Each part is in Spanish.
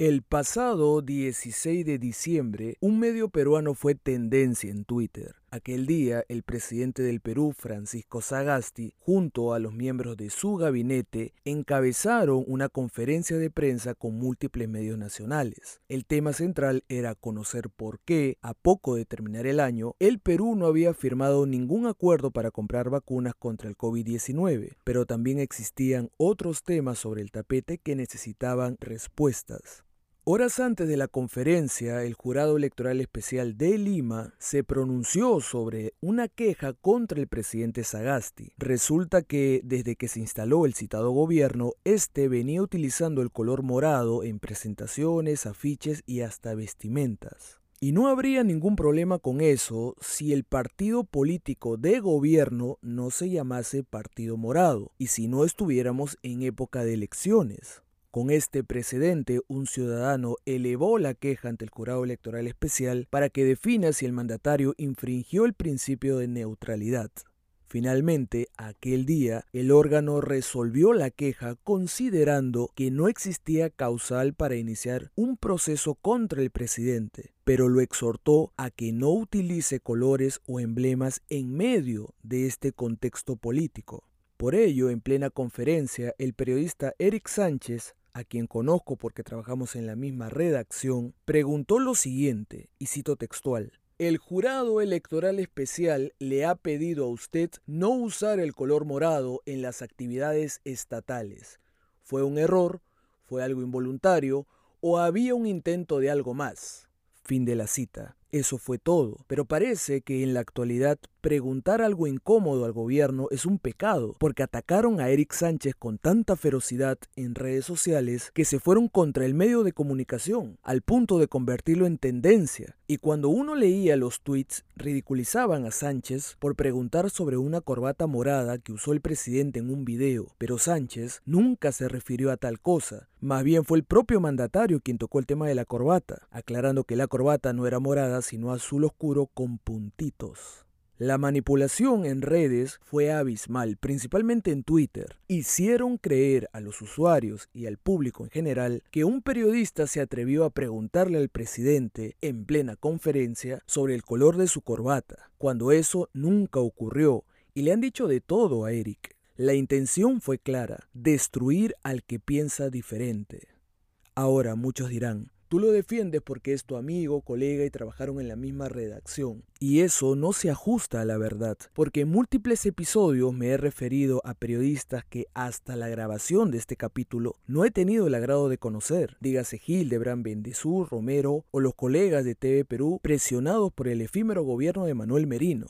El pasado 16 de diciembre, un medio peruano fue tendencia en Twitter. Aquel día, el presidente del Perú, Francisco Sagasti, junto a los miembros de su gabinete, encabezaron una conferencia de prensa con múltiples medios nacionales. El tema central era conocer por qué, a poco de terminar el año, el Perú no había firmado ningún acuerdo para comprar vacunas contra el COVID-19, pero también existían otros temas sobre el tapete que necesitaban respuestas. Horas antes de la conferencia, el Jurado Electoral Especial de Lima se pronunció sobre una queja contra el presidente Sagasti. Resulta que desde que se instaló el citado gobierno, este venía utilizando el color morado en presentaciones, afiches y hasta vestimentas. Y no habría ningún problema con eso si el partido político de gobierno no se llamase Partido Morado y si no estuviéramos en época de elecciones. Con este precedente, un ciudadano elevó la queja ante el jurado electoral especial para que defina si el mandatario infringió el principio de neutralidad. Finalmente, aquel día, el órgano resolvió la queja considerando que no existía causal para iniciar un proceso contra el presidente, pero lo exhortó a que no utilice colores o emblemas en medio de este contexto político. Por ello, en plena conferencia, el periodista Eric Sánchez a quien conozco porque trabajamos en la misma redacción, preguntó lo siguiente, y cito textual, el jurado electoral especial le ha pedido a usted no usar el color morado en las actividades estatales. ¿Fue un error? ¿Fue algo involuntario? ¿O había un intento de algo más? Fin de la cita. Eso fue todo. Pero parece que en la actualidad preguntar algo incómodo al gobierno es un pecado, porque atacaron a Eric Sánchez con tanta ferocidad en redes sociales que se fueron contra el medio de comunicación, al punto de convertirlo en tendencia. Y cuando uno leía los tweets, ridiculizaban a Sánchez por preguntar sobre una corbata morada que usó el presidente en un video, pero Sánchez nunca se refirió a tal cosa. Más bien fue el propio mandatario quien tocó el tema de la corbata, aclarando que la corbata no era morada sino azul oscuro con puntitos. La manipulación en redes fue abismal, principalmente en Twitter. Hicieron creer a los usuarios y al público en general que un periodista se atrevió a preguntarle al presidente en plena conferencia sobre el color de su corbata, cuando eso nunca ocurrió, y le han dicho de todo a Eric. La intención fue clara, destruir al que piensa diferente. Ahora muchos dirán, Tú lo defiendes porque es tu amigo, colega y trabajaron en la misma redacción. Y eso no se ajusta a la verdad, porque en múltiples episodios me he referido a periodistas que hasta la grabación de este capítulo no he tenido el agrado de conocer. Dígase Hildebrand Bendezur, Romero o los colegas de TV Perú presionados por el efímero gobierno de Manuel Merino.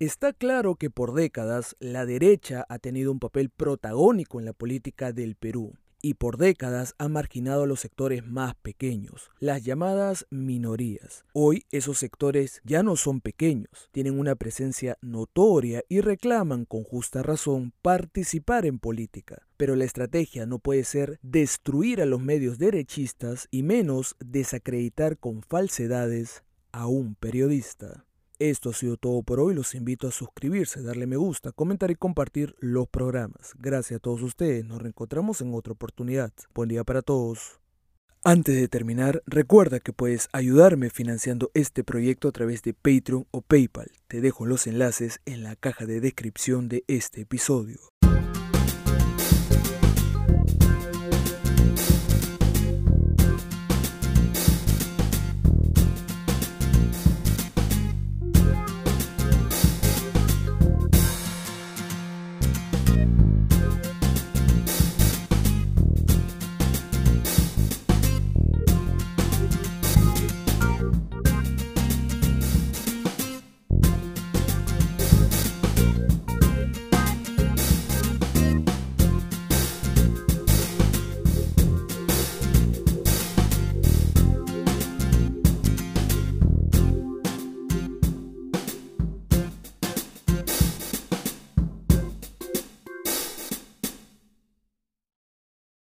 Está claro que por décadas la derecha ha tenido un papel protagónico en la política del Perú y por décadas ha marginado a los sectores más pequeños, las llamadas minorías. Hoy esos sectores ya no son pequeños, tienen una presencia notoria y reclaman con justa razón participar en política. Pero la estrategia no puede ser destruir a los medios derechistas y menos desacreditar con falsedades a un periodista. Esto ha sido todo por hoy. Los invito a suscribirse, darle me gusta, comentar y compartir los programas. Gracias a todos ustedes. Nos reencontramos en otra oportunidad. Buen día para todos. Antes de terminar, recuerda que puedes ayudarme financiando este proyecto a través de Patreon o PayPal. Te dejo los enlaces en la caja de descripción de este episodio.